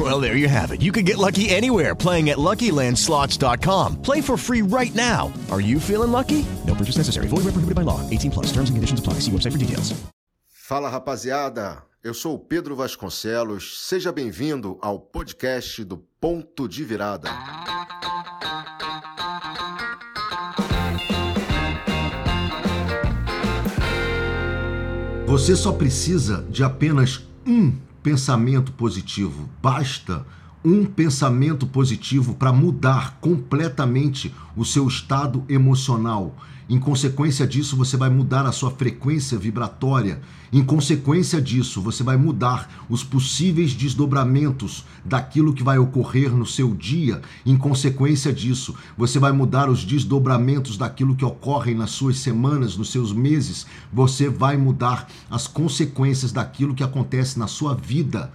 Well, there you have it. You can get lucky anywhere playing at LuckyLandSlots.com. Play for free right now. Are you feeling lucky? No purchase necessary. Void where prohibited by law. 18 plus. Terms and conditions apply. See website for details. Fala, rapaziada. Eu sou o Pedro Vasconcelos. Seja bem-vindo ao podcast do Ponto de Virada. Você só precisa de apenas um pensamento positivo. Basta um pensamento positivo para mudar completamente o seu estado emocional. Em consequência disso, você vai mudar a sua frequência vibratória. Em consequência disso, você vai mudar os possíveis desdobramentos daquilo que vai ocorrer no seu dia. Em consequência disso, você vai mudar os desdobramentos daquilo que ocorre nas suas semanas, nos seus meses. Você vai mudar as consequências daquilo que acontece na sua vida.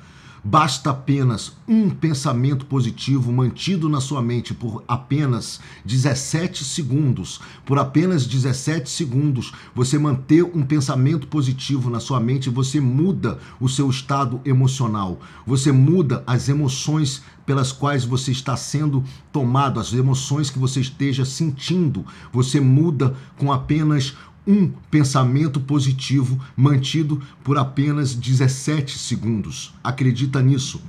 Basta apenas um pensamento positivo mantido na sua mente por apenas 17 segundos. Por apenas 17 segundos, você manter um pensamento positivo na sua mente, você muda o seu estado emocional. Você muda as emoções pelas quais você está sendo tomado, as emoções que você esteja sentindo. Você muda com apenas um pensamento positivo mantido por apenas 17 segundos. Acredita nisso.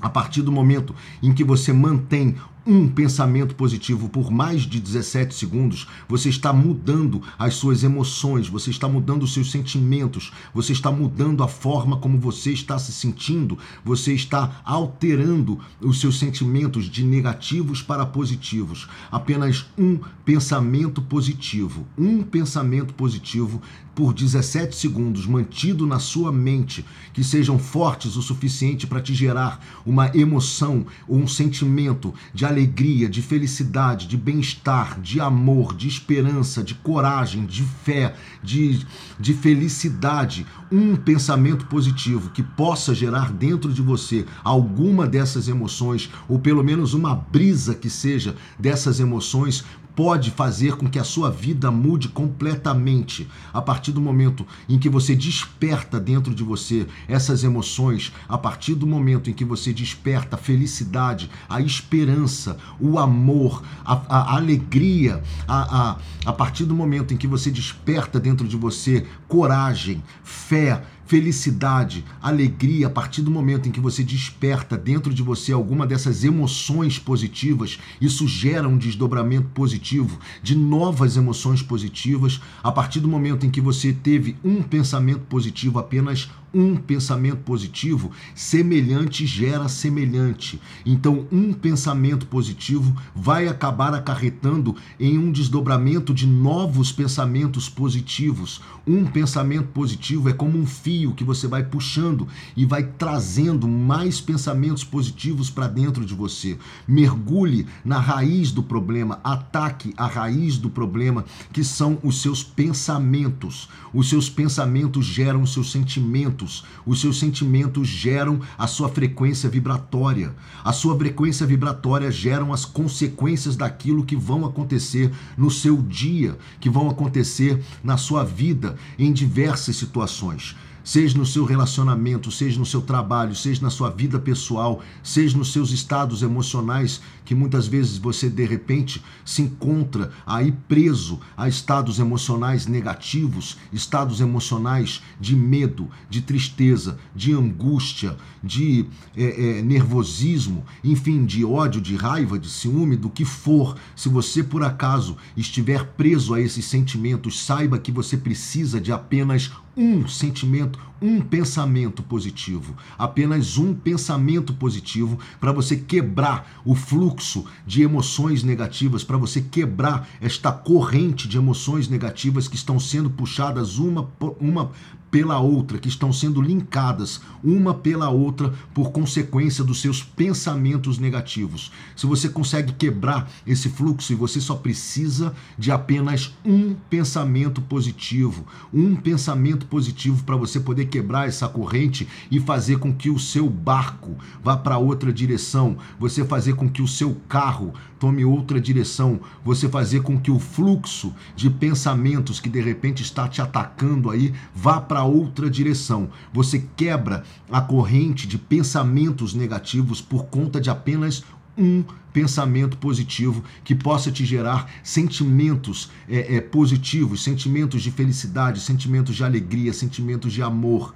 A partir do momento em que você mantém um pensamento positivo por mais de 17 segundos, você está mudando as suas emoções, você está mudando os seus sentimentos, você está mudando a forma como você está se sentindo, você está alterando os seus sentimentos de negativos para positivos. Apenas um pensamento positivo, um pensamento positivo por 17 segundos mantido na sua mente, que sejam fortes o suficiente para te gerar uma emoção ou um sentimento de alegria, de felicidade, de bem-estar, de amor, de esperança, de coragem, de fé, de, de felicidade, um pensamento positivo que possa gerar dentro de você alguma dessas emoções, ou pelo menos uma brisa que seja dessas emoções, pode fazer com que a sua vida mude completamente. A partir do momento em que você desperta dentro de você essas emoções, a partir do momento em que você desperta a felicidade, a esperança, o amor, a, a alegria, a, a, a partir do momento em que você desperta dentro de você coragem, fé, felicidade, alegria, a partir do momento em que você desperta dentro de você alguma dessas emoções positivas, isso gera um desdobramento positivo de novas emoções positivas. A partir do momento em que você teve um pensamento positivo, apenas um pensamento positivo, semelhante gera semelhante. Então, um pensamento positivo vai acabar acarretando em um desdobramento de novos pensamentos positivos. Um pensamento positivo é como um fio que você vai puxando e vai trazendo mais pensamentos positivos para dentro de você. Mergulhe na raiz do problema, ataque a raiz do problema, que são os seus pensamentos. Os seus pensamentos geram seus sentimentos Os seus sentimentos geram a sua frequência vibratória. A sua frequência vibratória geram as consequências daquilo que vão acontecer no seu dia, que vão acontecer na sua vida em diversas situações seja no seu relacionamento, seja no seu trabalho, seja na sua vida pessoal, seja nos seus estados emocionais, que muitas vezes você de repente se encontra aí preso a estados emocionais negativos, estados emocionais de medo, de tristeza, de angústia, de é, é, nervosismo, enfim, de ódio, de raiva, de ciúme, do que for. Se você por acaso estiver preso a esses sentimentos, saiba que você precisa de apenas um sentimento, um pensamento positivo, apenas um pensamento positivo para você quebrar o fluxo de emoções negativas, para você quebrar esta corrente de emoções negativas que estão sendo puxadas uma, uma pela outra, que estão sendo linkadas uma pela outra por consequência dos seus pensamentos negativos. Se você consegue quebrar esse fluxo e você só precisa de apenas um pensamento positivo, um pensamento positivo para você poder quebrar essa corrente e fazer com que o seu barco vá para outra direção, você fazer com que o seu carro tome outra direção, você fazer com que o fluxo de pensamentos que de repente está te atacando aí vá para outra direção. Você quebra a corrente de pensamentos negativos por conta de apenas um pensamento positivo que possa te gerar sentimentos é, é, positivos, sentimentos de felicidade, sentimentos de alegria, sentimentos de amor.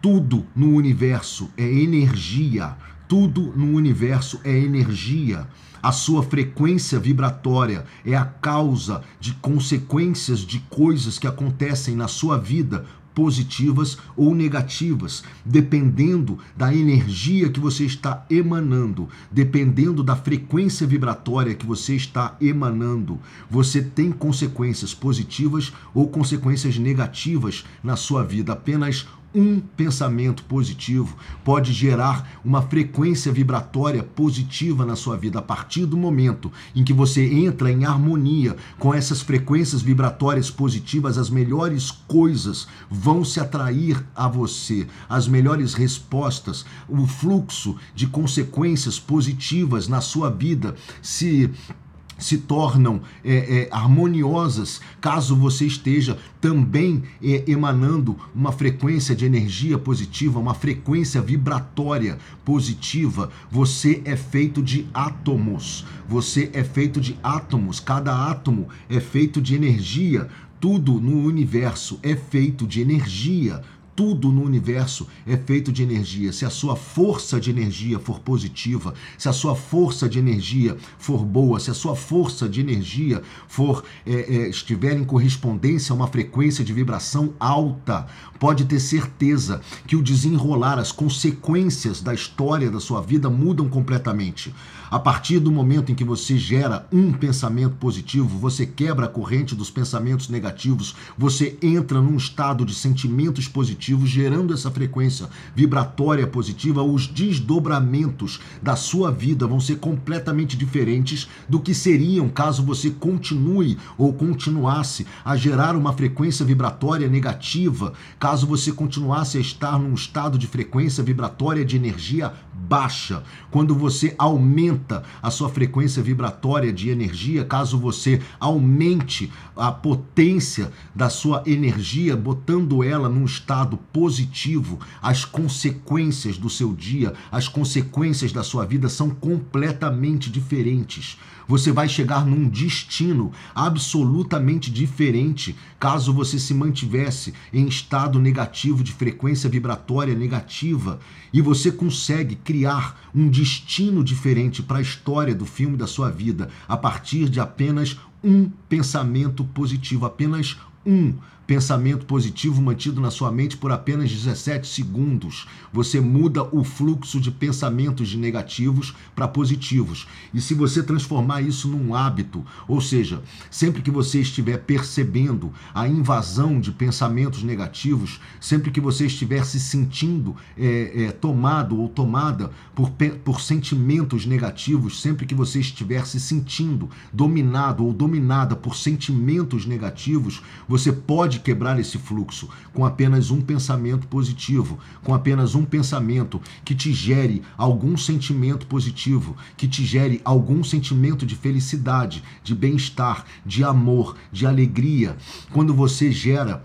Tudo no universo é energia. Tudo no universo é energia. A sua frequência vibratória é a causa de consequências de coisas que acontecem na sua vida positivas ou negativas, dependendo da energia que você está emanando, dependendo da frequência vibratória que você está emanando, você tem consequências positivas ou consequências negativas na sua vida. Apenas um pensamento positivo pode gerar uma frequência vibratória positiva na sua vida a partir do momento em que você entra em harmonia com essas frequências vibratórias positivas, as melhores coisas vão se atrair a você, as melhores respostas, o fluxo de consequências positivas na sua vida se se tornam é, é, harmoniosas caso você esteja também é, emanando uma frequência de energia positiva, uma frequência vibratória positiva. Você é feito de átomos. Você é feito de átomos. Cada átomo é feito de energia. Tudo no universo é feito de energia tudo no universo é feito de energia. Se a sua força de energia for positiva, se a sua força de energia for boa, se a sua força de energia for é, é, estiver em correspondência a uma frequência de vibração alta, pode ter certeza que o desenrolar, as consequências da história da sua vida mudam completamente. A partir do momento em que você gera um pensamento positivo, você quebra a corrente dos pensamentos negativos, você entra num estado de sentimentos positivos, gerando essa frequência vibratória positiva, os desdobramentos da sua vida vão ser completamente diferentes do que seriam caso você continue ou continuasse a gerar uma frequência vibratória negativa, caso você continuasse a estar num estado de frequência vibratória de energia baixa. Quando você aumenta a sua frequência vibratória de energia, caso você aumente a potência da sua energia, botando ela num estado positivo, as consequências do seu dia, as consequências da sua vida são completamente diferentes. Você vai chegar num destino absolutamente diferente. Caso você se mantivesse em estado negativo de frequência vibratória negativa e você consegue criar um destino diferente para a história do filme da sua vida a partir de apenas um pensamento positivo, apenas um pensamento positivo mantido na sua mente por apenas 17 segundos. Você muda o fluxo de pensamentos de negativos para positivos. E se você transformar isso num hábito, ou seja, sempre que você estiver percebendo a invasão de pensamentos negativos, sempre que você estiver se sentindo é, é, tomado ou tomada por, por sentimentos negativos, sempre que você estiver se sentindo dominado ou dominada por sentimentos negativos, você pode pode quebrar esse fluxo com apenas um pensamento positivo, com apenas um pensamento que te gere algum sentimento positivo, que te gere algum sentimento de felicidade, de bem-estar, de amor, de alegria. Quando você gera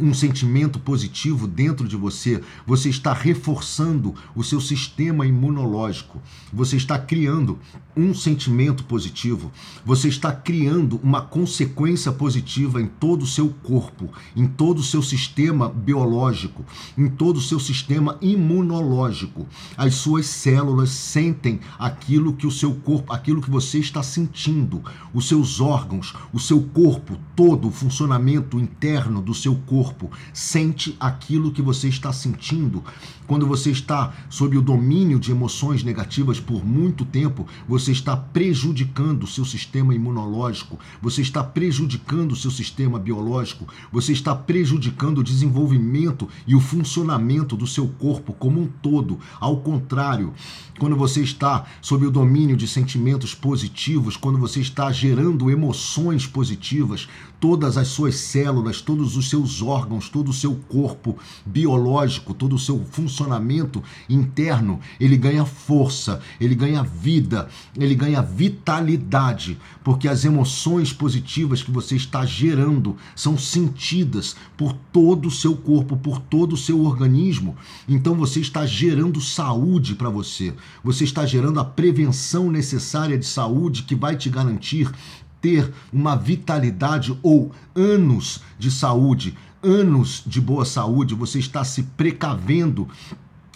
um sentimento positivo dentro de você, você está reforçando o seu sistema imunológico, você está criando um sentimento positivo, você está criando uma consequência positiva em todo o seu corpo, em todo o seu sistema biológico, em todo o seu sistema imunológico. As suas células sentem aquilo que o seu corpo, aquilo que você está sentindo, os seus órgãos, o seu corpo todo, o funcionamento interno do seu corpo corpo sente aquilo que você está sentindo. Quando você está sob o domínio de emoções negativas por muito tempo, você está prejudicando o seu sistema imunológico, você está prejudicando o seu sistema biológico, você está prejudicando o desenvolvimento e o funcionamento do seu corpo como um todo. Ao contrário, quando você está sob o domínio de sentimentos positivos, quando você está gerando emoções positivas, todas as suas células, todos os seus órgãos, todo o seu corpo biológico, todo o seu funcionamento interno, ele ganha força, ele ganha vida, ele ganha vitalidade, porque as emoções positivas que você está gerando são sentidas por todo o seu corpo, por todo o seu organismo. Então você está gerando saúde para você. Você está gerando a prevenção necessária de saúde que vai te garantir ter uma vitalidade ou anos de saúde, anos de boa saúde, você está se precavendo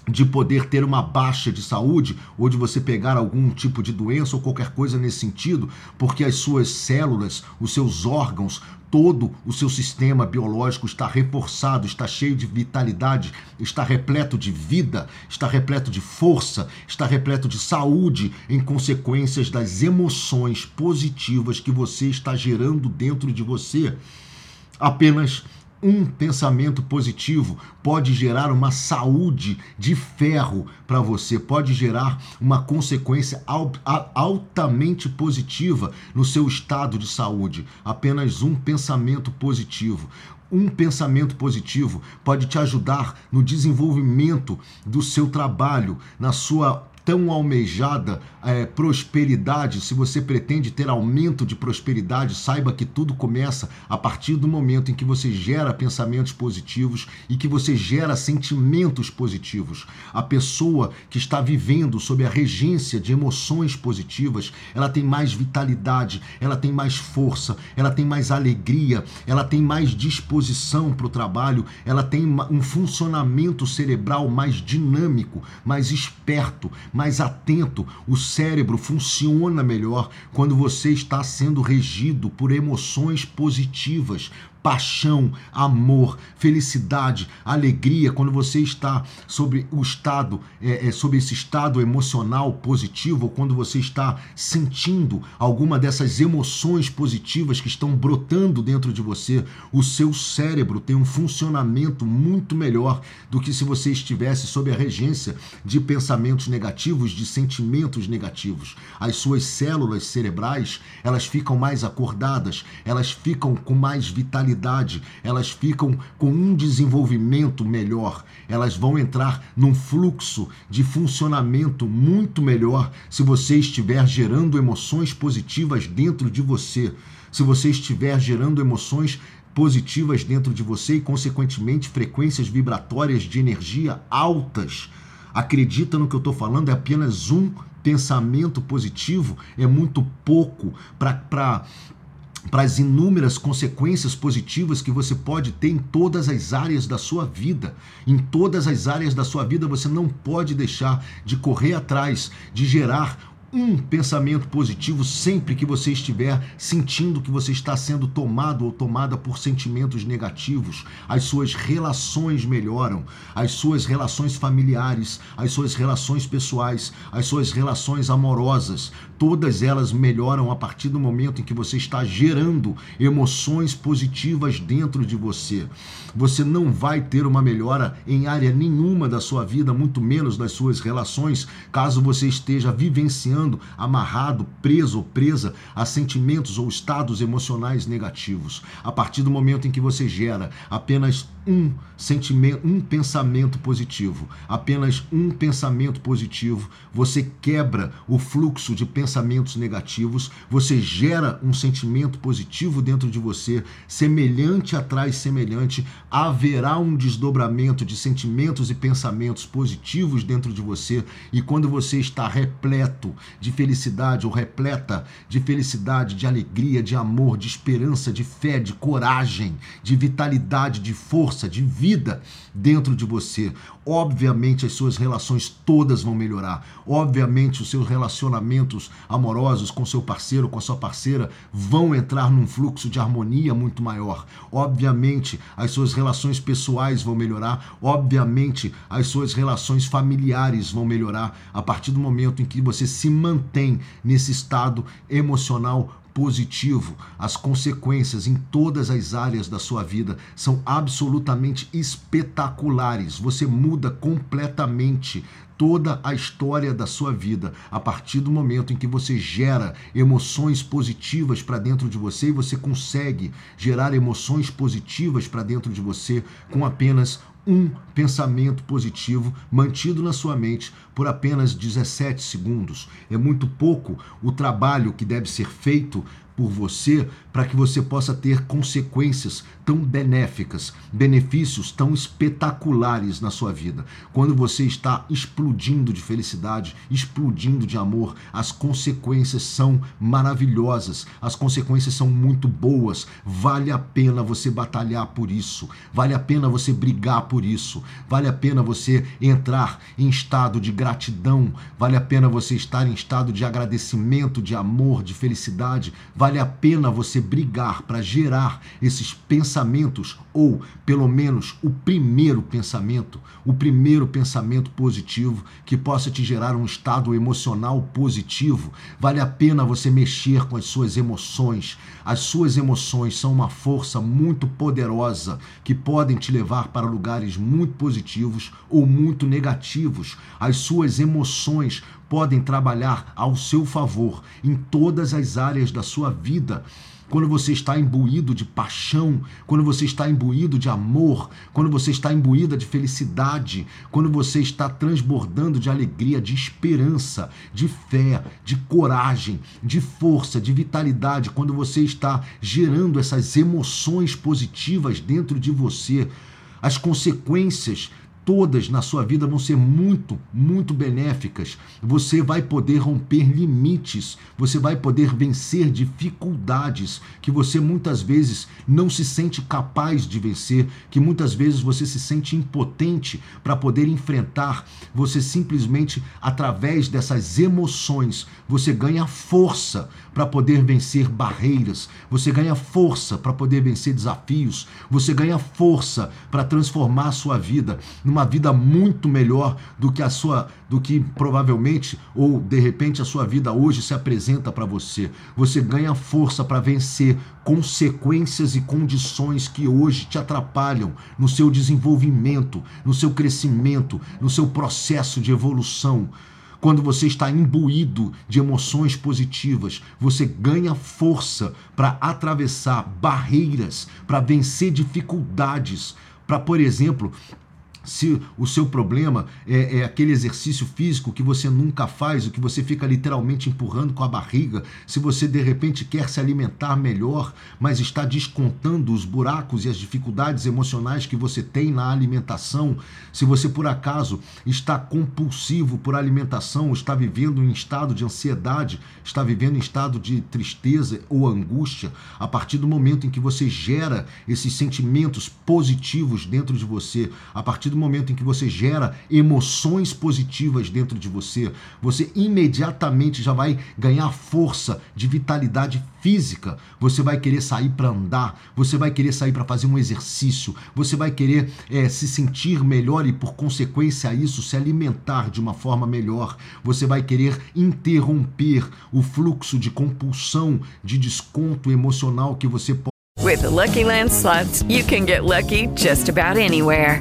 de poder ter uma baixa de saúde ou de você pegar algum tipo de doença ou qualquer coisa nesse sentido, porque as suas células, os seus órgãos, todo o seu sistema biológico está reforçado, está cheio de vitalidade, está repleto de vida, está repleto de força, está repleto de saúde em consequências das emoções positivas que você está gerando dentro de você. Apenas um pensamento positivo pode gerar uma saúde de ferro para você, pode gerar uma consequência altamente positiva no seu estado de saúde. Apenas um pensamento positivo. Um pensamento positivo pode te ajudar no desenvolvimento do seu trabalho, na sua tão almejada é, prosperidade, se você pretende ter aumento de prosperidade, saiba que tudo começa a partir do momento em que você gera pensamentos positivos e que você gera sentimentos positivos. A pessoa que está vivendo sob a regência de emoções positivas, ela tem mais vitalidade, ela tem mais força, ela tem mais alegria, ela tem mais disposição para o trabalho, ela tem um funcionamento cerebral mais dinâmico, mais esperto, mais atento, o cérebro funciona melhor quando você está sendo regido por emoções positivas, paixão, amor, felicidade, alegria, quando você está sobre o estado, é, é, sobre esse estado emocional positivo, ou quando você está sentindo alguma dessas emoções positivas que estão brotando dentro de você, o seu cérebro tem um funcionamento muito melhor do que se você estivesse sob a regência de pensamentos negativos, de sentimentos negativos. As suas células cerebrais, elas ficam mais acordadas, elas ficam com mais vitalidade elas ficam com um desenvolvimento melhor, elas vão entrar num fluxo de funcionamento muito melhor se você estiver gerando emoções positivas dentro de você. Se você estiver gerando emoções positivas dentro de você e, consequentemente, frequências vibratórias de energia altas. Acredita no que eu estou falando? É apenas um pensamento positivo, é muito pouco para para as inúmeras consequências positivas que você pode ter em todas as áreas da sua vida. Em todas as áreas da sua vida você não pode deixar de correr atrás, de gerar um pensamento positivo sempre que você estiver sentindo que você está sendo tomado ou tomada por sentimentos negativos. As suas relações melhoram, as suas relações familiares, as suas relações pessoais, as suas relações amorosas, todas elas melhoram a partir do momento em que você está gerando emoções positivas dentro de você. Você não vai ter uma melhora em área nenhuma da sua vida, muito menos das suas relações, caso você esteja vivenciando, amarrado, preso ou presa a sentimentos ou estados emocionais negativos. A partir do momento em que você gera apenas um sentimento, um pensamento positivo, apenas um pensamento positivo, você quebra o fluxo de pensamentos negativos, você gera um sentimento positivo dentro de você, semelhante atrás semelhante, haverá um desdobramento de sentimentos e pensamentos positivos dentro de você, e quando você está repleto de felicidade ou repleta de felicidade, de alegria, de amor, de esperança, de fé, de coragem, de vitalidade, de força, de vida dentro de você. Obviamente as suas relações todas vão melhorar. Obviamente os seus relacionamentos amorosos com seu parceiro, com a sua parceira vão entrar num fluxo de harmonia muito maior. Obviamente as suas relações pessoais vão melhorar. Obviamente as suas relações familiares vão melhorar a partir do momento em que você se mantém nesse estado emocional positivo. As consequências em todas as áreas da sua vida são absolutamente espetaculares. Você muda completamente toda a história da sua vida a partir do momento em que você gera emoções positivas para dentro de você e você consegue gerar emoções positivas para dentro de você com apenas um pensamento positivo mantido na sua mente por apenas 17 segundos. É muito pouco o trabalho que deve ser feito por você para que você possa ter consequências tão benéficas, benefícios tão espetaculares na sua vida. Quando você está explodindo de felicidade, explodindo de amor, as consequências são maravilhosas, as consequências são muito boas. Vale a pena você batalhar por isso, vale a pena você brigar por isso, vale a pena você entrar em estado de gratidão, vale a pena você estar em estado de agradecimento, de amor, de felicidade, vale a pena você brigar para gerar esses pensamentos, ou pelo menos o primeiro pensamento, o primeiro pensamento positivo que possa te gerar um estado emocional positivo. Vale a pena você mexer com as suas emoções. As suas emoções são uma força muito poderosa que podem te levar para lugares muito positivos ou muito negativos. As suas emoções podem trabalhar ao seu favor em todas as áreas da sua vida. Quando você está imbuído de paixão, quando você está imbuído de amor, quando você está imbuída de felicidade, quando você está transbordando de alegria, de esperança, de fé, de coragem, de força, de vitalidade, quando você está gerando essas emoções positivas dentro de você, as consequências todas na sua vida vão ser muito, muito benéficas. Você vai poder romper limites, você vai poder vencer dificuldades que você muitas vezes não se sente capaz de vencer, que muitas vezes você se sente impotente para poder enfrentar. Você simplesmente, através dessas emoções, você ganha força para poder vencer barreiras, você ganha força para poder vencer desafios, você ganha força para transformar a sua vida numa vida muito melhor do que a sua, do que provavelmente ou de repente a sua vida hoje se apresenta para você. Você ganha força para vencer consequências e condições que hoje te atrapalham no seu desenvolvimento, no seu crescimento, no seu processo de evolução. Quando você está imbuído de emoções positivas, você ganha força para atravessar barreiras, para vencer dificuldades, para, por exemplo, se o seu problema é, é, aquele exercício físico que você nunca faz, o que você fica literalmente empurrando com a barriga, se você de repente quer se alimentar melhor, mas está descontando os buracos e as dificuldades emocionais que você tem na alimentação, se você por acaso está compulsivo por alimentação, está vivendo em estado de ansiedade, está vivendo em estado de tristeza ou angústia, a partir do momento em que você gera esses sentimentos positivos dentro de você, a partir do momento em que você gera emoções positivas dentro de você, você imediatamente já vai ganhar força de vitalidade física. Você vai querer sair para andar, você vai querer sair para fazer um exercício, você vai querer é, se sentir melhor e, por consequência isso, se alimentar de uma forma melhor. Você vai querer interromper o fluxo de compulsão, de desconto emocional que você pode. With the Lucky Land slots, you can get lucky just about anywhere.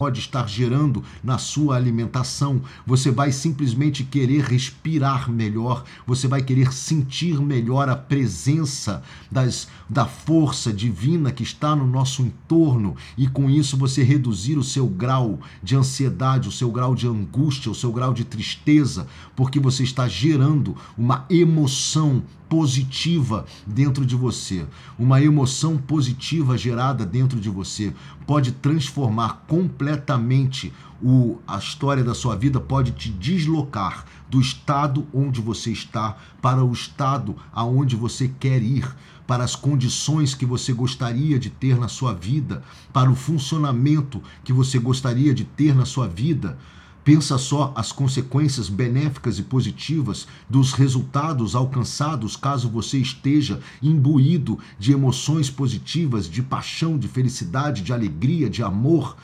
Pode estar gerando na sua alimentação. Você vai simplesmente querer respirar melhor, você vai querer sentir melhor a presença das, da força divina que está no nosso entorno e com isso você reduzir o seu grau de ansiedade, o seu grau de angústia, o seu grau de tristeza, porque você está gerando uma emoção positiva dentro de você. Uma emoção positiva gerada dentro de você pode transformar completamente o, a história da sua vida, pode te deslocar do estado onde você está para o estado aonde você quer ir, para as condições que você gostaria de ter na sua vida, para o funcionamento que você gostaria de ter na sua vida. Pensa só as consequências benéficas e positivas dos resultados alcançados caso você esteja imbuído de emoções positivas, de paixão, de felicidade, de alegria, de amor.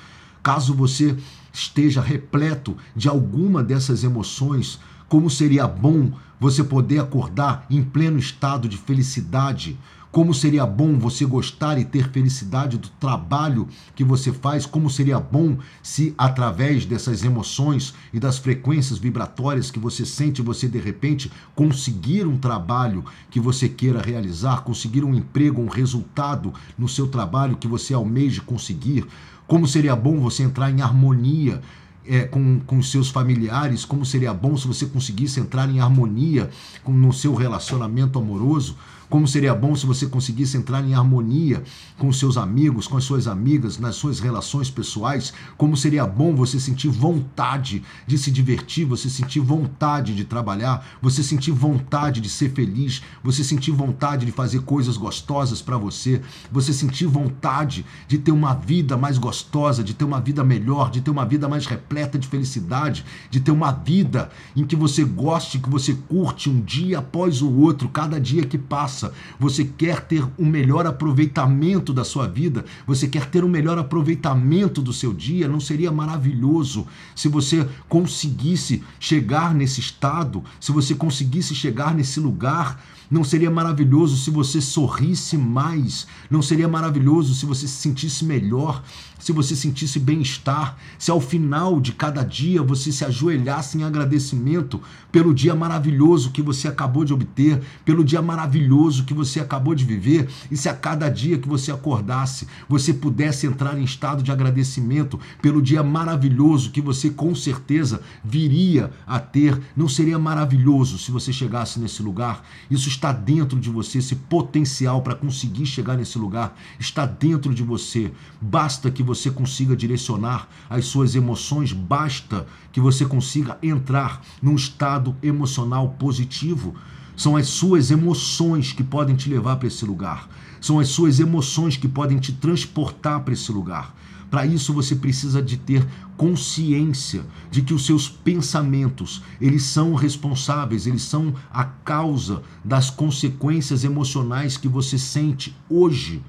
Caso você esteja repleto de alguma dessas emoções, como seria bom você poder acordar em pleno estado de felicidade, como seria bom você gostar e ter felicidade do trabalho que você faz, como seria bom se através dessas emoções e das frequências vibratórias que você sente, você de repente conseguir um trabalho que você queira realizar, conseguir um emprego, um resultado no seu trabalho que você almeje conseguir. Como seria bom você entrar em harmonia é, com, com seus familiares, como seria bom se você conseguisse entrar em harmonia com, no seu relacionamento amoroso. Como seria bom se você conseguisse entrar em harmonia com seus amigos, com as suas amigas, nas suas relações pessoais. Como seria bom você sentir vontade de se divertir, você sentir vontade de trabalhar, você sentir vontade de ser feliz, você sentir vontade de fazer coisas gostosas para você, você sentir vontade de ter uma vida mais gostosa, de ter uma vida melhor, de ter uma vida mais repleta de felicidade, de ter uma vida em que você goste, que você curte um dia após o outro, cada dia que passa você quer ter um melhor aproveitamento da sua vida, você quer ter um melhor aproveitamento do seu dia, não seria maravilhoso se você conseguisse chegar nesse estado, se você conseguisse chegar nesse lugar não seria maravilhoso se você sorrisse mais? Não seria maravilhoso se você se sentisse melhor? Se você sentisse bem-estar? Se ao final de cada dia você se ajoelhasse em agradecimento pelo dia maravilhoso que você acabou de obter, pelo dia maravilhoso que você acabou de viver? E se a cada dia que você acordasse você pudesse entrar em estado de agradecimento pelo dia maravilhoso que você com certeza viria a ter? Não seria maravilhoso se você chegasse nesse lugar? Isso está dentro de você, esse potencial para conseguir chegar nesse lugar está dentro de você. Basta que você consiga direcionar as suas emoções, basta que você consiga entrar num estado emocional positivo. São as suas emoções que podem te levar para esse lugar. São as suas emoções que podem te transportar para esse lugar. Para isso você precisa de ter consciência de que os seus pensamentos, eles são responsáveis, eles são a causa das consequências emocionais que você sente hoje.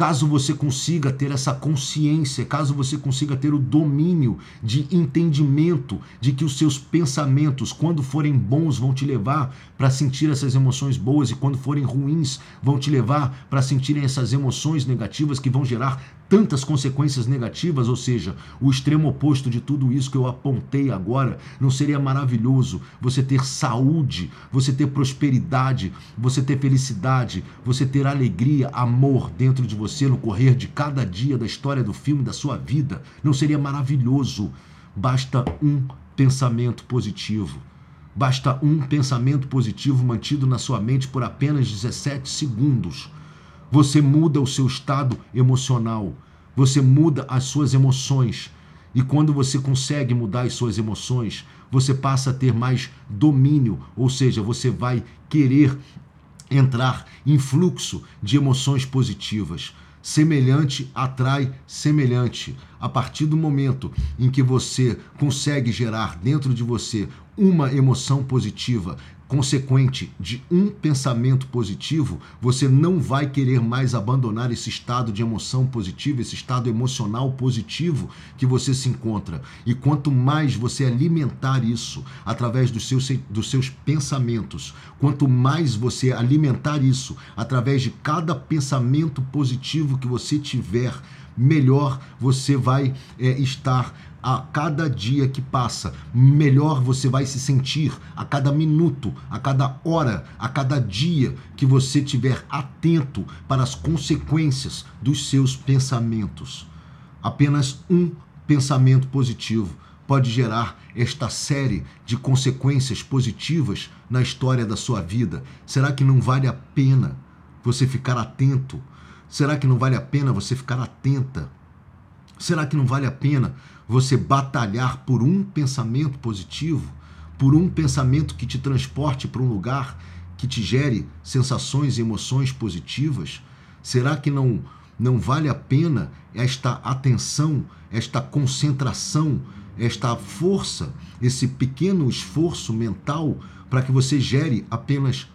Caso você consiga ter essa consciência, caso você consiga ter o domínio de entendimento de que os seus pensamentos, quando forem bons, vão te levar para sentir essas emoções boas e quando forem ruins, vão te levar para sentirem essas emoções negativas que vão gerar tantas consequências negativas, ou seja, o extremo oposto de tudo isso que eu apontei agora, não seria maravilhoso você ter saúde, você ter prosperidade, você ter felicidade, você ter alegria, amor dentro de você no correr de cada dia da história do filme da sua vida? Não seria maravilhoso? Basta um pensamento positivo. Basta um pensamento positivo mantido na sua mente por apenas 17 segundos você muda o seu estado emocional, você muda as suas emoções. E quando você consegue mudar as suas emoções, você passa a ter mais domínio, ou seja, você vai querer entrar em fluxo de emoções positivas. Semelhante atrai semelhante. A partir do momento em que você consegue gerar dentro de você uma emoção positiva, consequente de um pensamento positivo, você não vai querer mais abandonar esse estado de emoção positiva, esse estado emocional positivo que você se encontra. E quanto mais você alimentar isso através dos seus, dos seus pensamentos, quanto mais você alimentar isso através de cada pensamento positivo que você tiver, melhor você vai é, estar a cada dia que passa, melhor você vai se sentir a cada minuto, a cada hora, a cada dia que você estiver atento para as consequências dos seus pensamentos. Apenas um pensamento positivo pode gerar esta série de consequências positivas na história da sua vida. Será que não vale a pena você ficar atento? Será que não vale a pena você ficar atenta? Será que não vale a pena você batalhar por um pensamento positivo, por um pensamento que te transporte para um lugar que te gere sensações e emoções positivas? Será que não não vale a pena esta atenção, esta concentração, esta força, esse pequeno esforço mental para que você gere apenas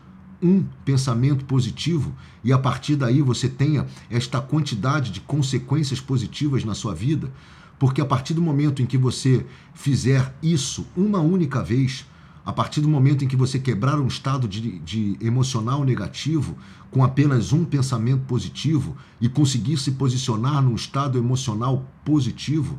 um pensamento positivo e a partir daí você tenha esta quantidade de consequências positivas na sua vida? Porque a partir do momento em que você fizer isso uma única vez, a partir do momento em que você quebrar um estado de, de, emocional negativo com apenas um pensamento positivo e conseguir se posicionar num estado emocional positivo,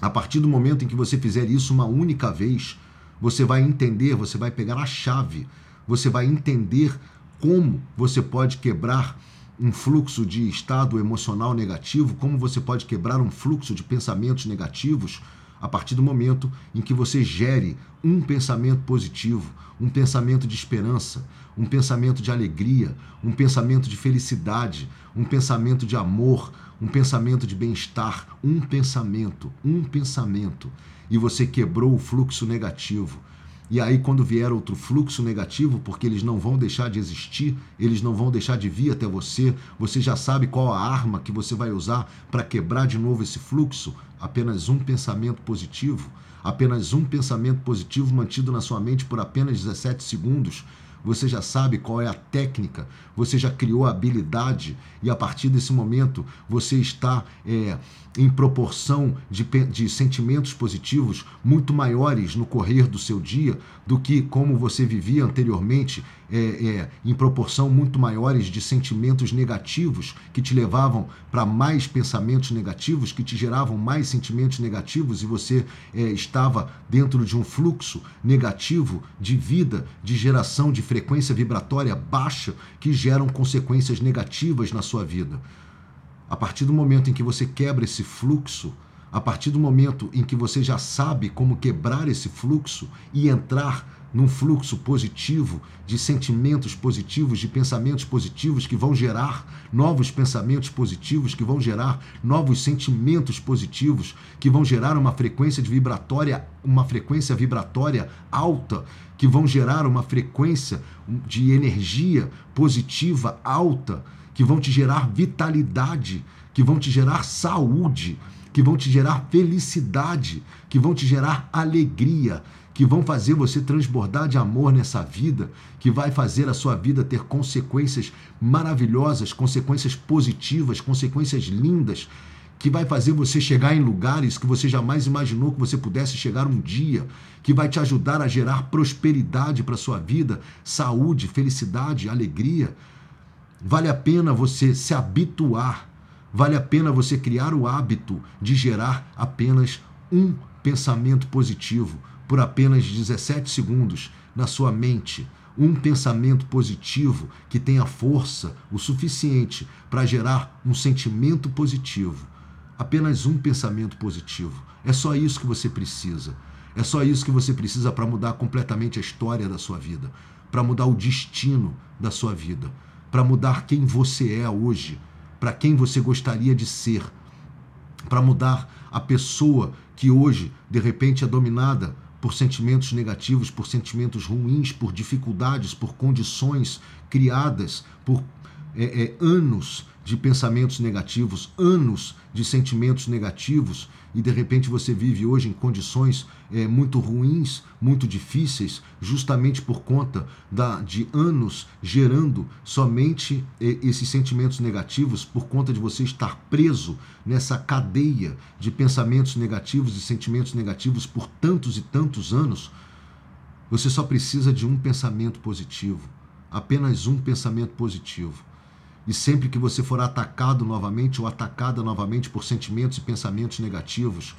a partir do momento em que você fizer isso uma única vez, você vai entender, você vai pegar a chave, você vai entender como você pode quebrar um fluxo de estado emocional negativo, como você pode quebrar um fluxo de pensamentos negativos a partir do momento em que você gere um pensamento positivo, um pensamento de esperança, um pensamento de alegria, um pensamento de felicidade, um pensamento de amor, um pensamento de bem-estar, um pensamento, um pensamento, e você quebrou o fluxo negativo. E aí, quando vier outro fluxo negativo, porque eles não vão deixar de existir, eles não vão deixar de vir até você, você já sabe qual a arma que você vai usar para quebrar de novo esse fluxo? Apenas um pensamento positivo, apenas um pensamento positivo mantido na sua mente por apenas 17 segundos você já sabe qual é a técnica, você já criou a habilidade e a partir desse momento você está é, em proporção de, de sentimentos positivos muito maiores no correr do seu dia do que como você vivia anteriormente, é, é, em proporção muito maiores de sentimentos negativos que te levavam para mais pensamentos negativos, que te geravam mais sentimentos negativos e você é, estava dentro de um fluxo negativo de vida, de geração de frequência vibratória baixa que geram consequências negativas na sua vida. A partir do momento em que você quebra esse fluxo, a partir do momento em que você já sabe como quebrar esse fluxo e entrar num fluxo positivo de sentimentos positivos, de pensamentos positivos que vão gerar novos pensamentos positivos, que vão gerar novos sentimentos positivos, que vão gerar uma frequência de vibratória, uma frequência vibratória alta, que vão gerar uma frequência de energia positiva alta que vão te gerar vitalidade, que vão te gerar saúde, que vão te gerar felicidade, que vão te gerar alegria, que vão fazer você transbordar de amor nessa vida, que vai fazer a sua vida ter consequências maravilhosas, consequências positivas, consequências lindas, que vai fazer você chegar em lugares que você jamais imaginou que você pudesse chegar um dia, que vai te ajudar a gerar prosperidade para sua vida, saúde, felicidade, alegria. Vale a pena você se habituar, vale a pena você criar o hábito de gerar apenas um pensamento positivo por apenas 17 segundos na sua mente. Um pensamento positivo que tenha força o suficiente para gerar um sentimento positivo. Apenas um pensamento positivo. É só isso que você precisa. É só isso que você precisa para mudar completamente a história da sua vida, para mudar o destino da sua vida para mudar quem você é hoje, para quem você gostaria de ser, para mudar a pessoa que hoje, de repente, é dominada por sentimentos negativos, por sentimentos ruins, por dificuldades, por condições criadas por é, é, anos de pensamentos negativos, anos de sentimentos negativos, e de repente você vive hoje em condições é, muito ruins, muito difíceis, justamente por conta da, de anos gerando somente é, esses sentimentos negativos, por conta de você estar preso nessa cadeia de pensamentos negativos e sentimentos negativos por tantos e tantos anos. Você só precisa de um pensamento positivo, apenas um pensamento positivo E sempre que você for atacado novamente ou atacada novamente por sentimentos e pensamentos negativos,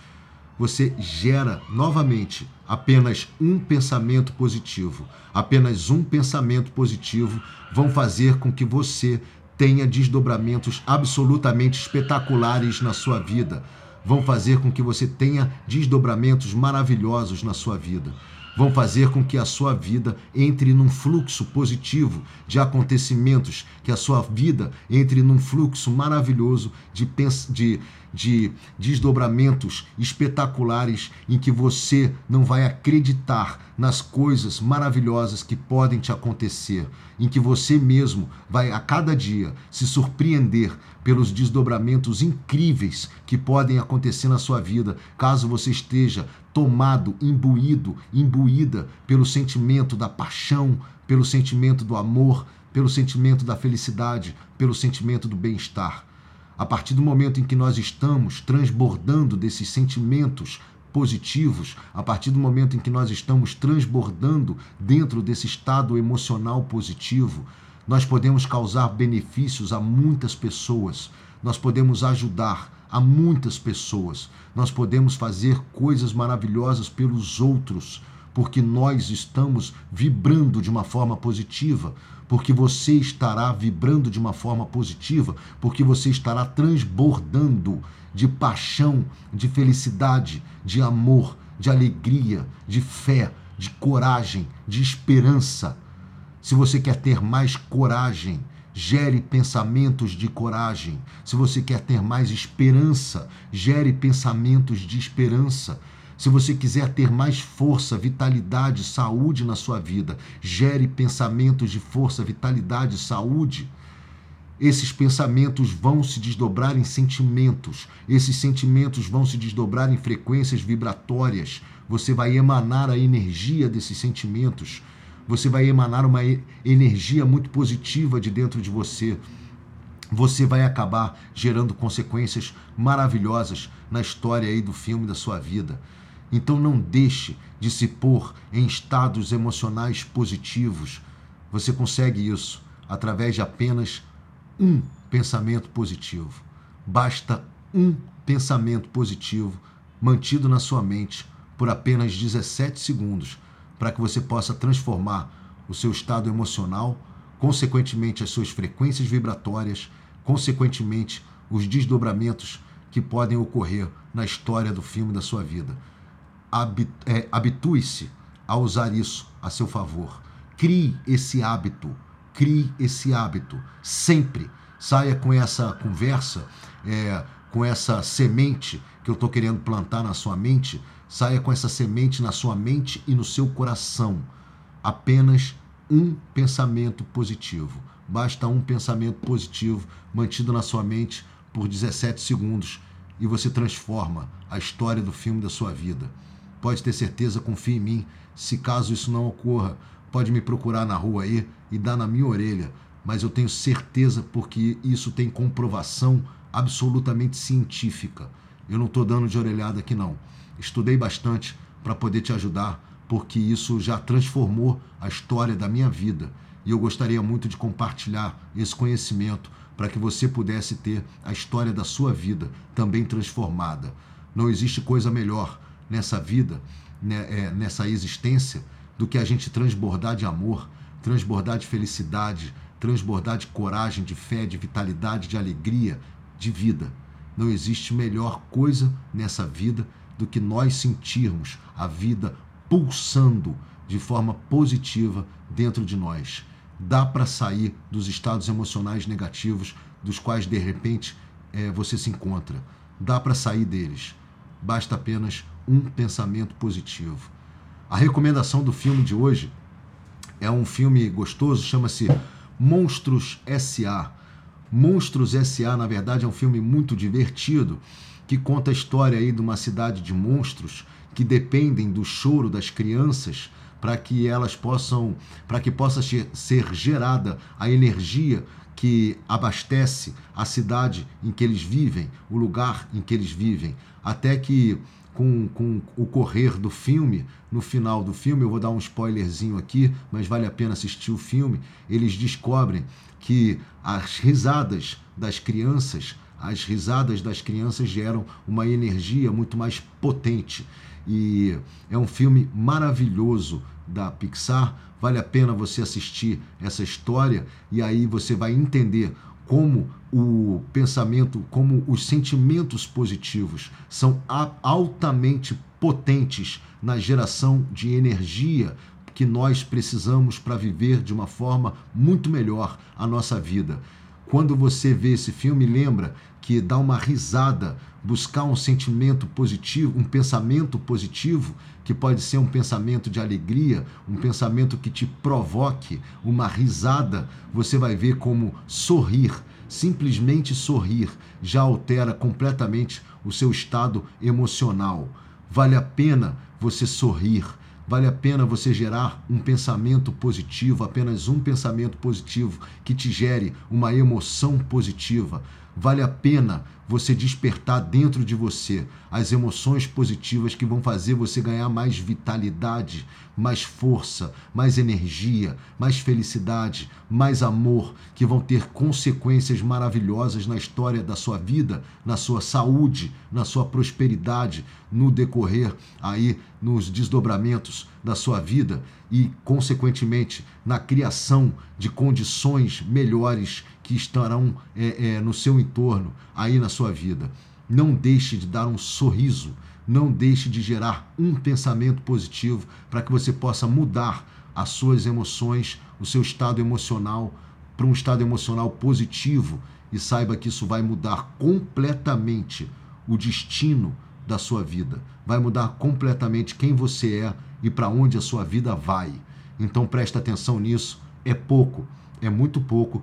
você gera novamente apenas um pensamento positivo. Apenas um pensamento positivo vão fazer com que você tenha desdobramentos absolutamente espetaculares na sua vida. Vão fazer com que você tenha desdobramentos maravilhosos na sua vida vão fazer com que a sua vida entre num fluxo positivo de acontecimentos, que a sua vida entre num fluxo maravilhoso de, de, de desdobramentos espetaculares em que você não vai acreditar nas coisas maravilhosas que podem te acontecer, em que você mesmo vai a cada dia se surpreender pelos desdobramentos incríveis que podem acontecer na sua vida, caso você esteja tomado, imbuído, imbuída pelo sentimento da paixão, pelo sentimento do amor, pelo sentimento da felicidade, pelo sentimento do bem-estar. A partir do momento em que nós estamos transbordando desses sentimentos positivos, a partir do momento em que nós estamos transbordando dentro desse estado emocional positivo, nós podemos causar benefícios a muitas pessoas, nós podemos ajudar a muitas pessoas, nós podemos fazer coisas maravilhosas pelos outros, porque nós estamos vibrando de uma forma positiva porque você estará vibrando de uma forma positiva, porque você estará transbordando de paixão, de felicidade, de amor, de alegria, de fé, de coragem, de esperança. Se você quer ter mais coragem, gere pensamentos de coragem. Se você quer ter mais esperança, gere pensamentos de esperança. Se você quiser ter mais força, vitalidade, saúde na sua vida, gere pensamentos de força, vitalidade, saúde. Esses pensamentos vão se desdobrar em sentimentos, esses sentimentos vão se desdobrar em frequências vibratórias. Você vai emanar a energia desses sentimentos, você vai emanar uma energia muito positiva de dentro de você. Você vai acabar gerando consequências maravilhosas na história aí do filme da sua vida. Então não deixe de se pôr em estados emocionais positivos. Você consegue isso através de apenas um pensamento positivo. Basta um pensamento positivo mantido na sua mente por apenas 17 segundos para que você possa transformar o seu estado emocional, consequentemente as suas frequências vibratórias, consequentemente os desdobramentos que podem ocorrer na história do filme da sua vida é, habitue-se a usar isso a seu favor. Crie esse hábito, crie esse hábito. Sempre saia com essa conversa, é, com essa semente que eu estou querendo plantar na sua mente, saia com essa semente na sua mente e no seu coração. Apenas um pensamento positivo. Basta um pensamento positivo mantido na sua mente por 17 segundos e você transforma a história do filme da sua vida. Pode ter certeza, confie em mim. Se caso isso não ocorra, pode me procurar na rua aí e dar na minha orelha. Mas eu tenho certeza porque isso tem comprovação absolutamente científica. Eu não estou dando de orelhada aqui não. Estudei bastante para poder te ajudar, porque isso já transformou a história da minha vida. E eu gostaria muito de compartilhar esse conhecimento para que você pudesse ter a história da sua vida também transformada. Não existe coisa melhor nessa vida, né, é, nessa existência, do que a gente transbordar de amor, transbordar de felicidade, transbordar de coragem, de fé, de vitalidade, de alegria, de vida. Não existe melhor coisa nessa vida do que nós sentirmos a vida pulsando de forma positiva dentro de nós. Dá para sair dos estados emocionais negativos dos quais de repente é, você se encontra. Dá para sair deles. Basta apenas um pensamento positivo. A recomendação do filme de hoje é um filme gostoso, chama-se Monstros S.A. Monstros S.A., na verdade, é um filme muito divertido que conta a história aí de uma cidade de monstros que dependem do choro das crianças para que elas possam, para que possa ser gerada a energia que abastece a cidade em que eles vivem, o lugar em que eles vivem, até que com, com o correr do filme, no final do filme, eu vou dar um spoilerzinho aqui, mas vale a pena assistir o filme. Eles descobrem que as risadas das crianças, as risadas das crianças geram uma energia muito mais potente. E é um filme maravilhoso da Pixar. Vale a pena você assistir essa história e aí você vai entender como o pensamento, como os sentimentos positivos são altamente potentes na geração de energia que nós precisamos para viver de uma forma muito melhor a nossa vida. Quando você vê esse filme, lembra que dá uma risada, buscar um sentimento positivo, um pensamento positivo, que pode ser um pensamento de alegria, um pensamento que te provoque uma risada, você vai ver como sorrir, simplesmente sorrir, já altera completamente o seu estado emocional. Vale a pena você sorrir Vale a pena você gerar um pensamento positivo, apenas um pensamento positivo que te gere uma emoção positiva. Vale a pena você despertar dentro de você as emoções positivas que vão fazer você ganhar mais vitalidade, mais força, mais energia, mais felicidade, mais amor, que vão ter consequências maravilhosas na história da sua vida, na sua saúde, na sua prosperidade, no decorrer aí nos desdobramentos da sua vida e, consequentemente, na criação de condições melhores que estarão é, é, no seu entorno, aí na sua vida. Não deixe de dar um sorriso, não deixe de gerar um pensamento positivo para que você possa mudar as suas emoções, o seu estado emocional para um estado emocional positivo. E saiba que isso vai mudar completamente o destino da sua vida, vai mudar completamente quem você é e para onde a sua vida vai. Então presta atenção nisso, é pouco, é muito pouco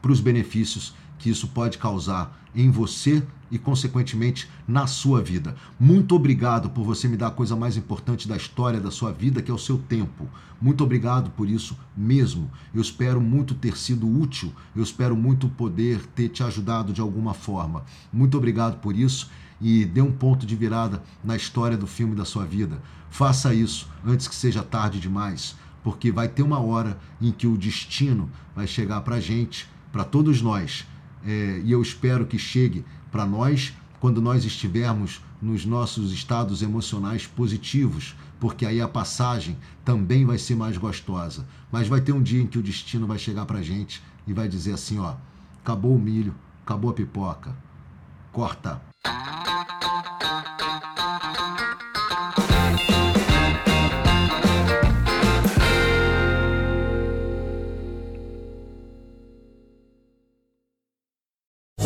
para os benefícios que isso pode causar em você e, consequentemente, na sua vida. Muito obrigado por você me dar a coisa mais importante da história da sua vida, que é o seu tempo. Muito obrigado por isso mesmo. Eu espero muito ter sido útil, eu espero muito poder ter te ajudado de alguma forma. Muito obrigado por isso e dê um ponto de virada na história do filme da sua vida. Faça isso antes que seja tarde demais, porque vai ter uma hora em que o destino vai chegar para gente para todos nós. É, e eu espero que chegue para nós quando nós estivermos nos nossos estados emocionais positivos, porque aí a passagem também vai ser mais gostosa. Mas vai ter um dia em que o destino vai chegar para gente e vai dizer assim: ó, acabou o milho, acabou a pipoca, corta.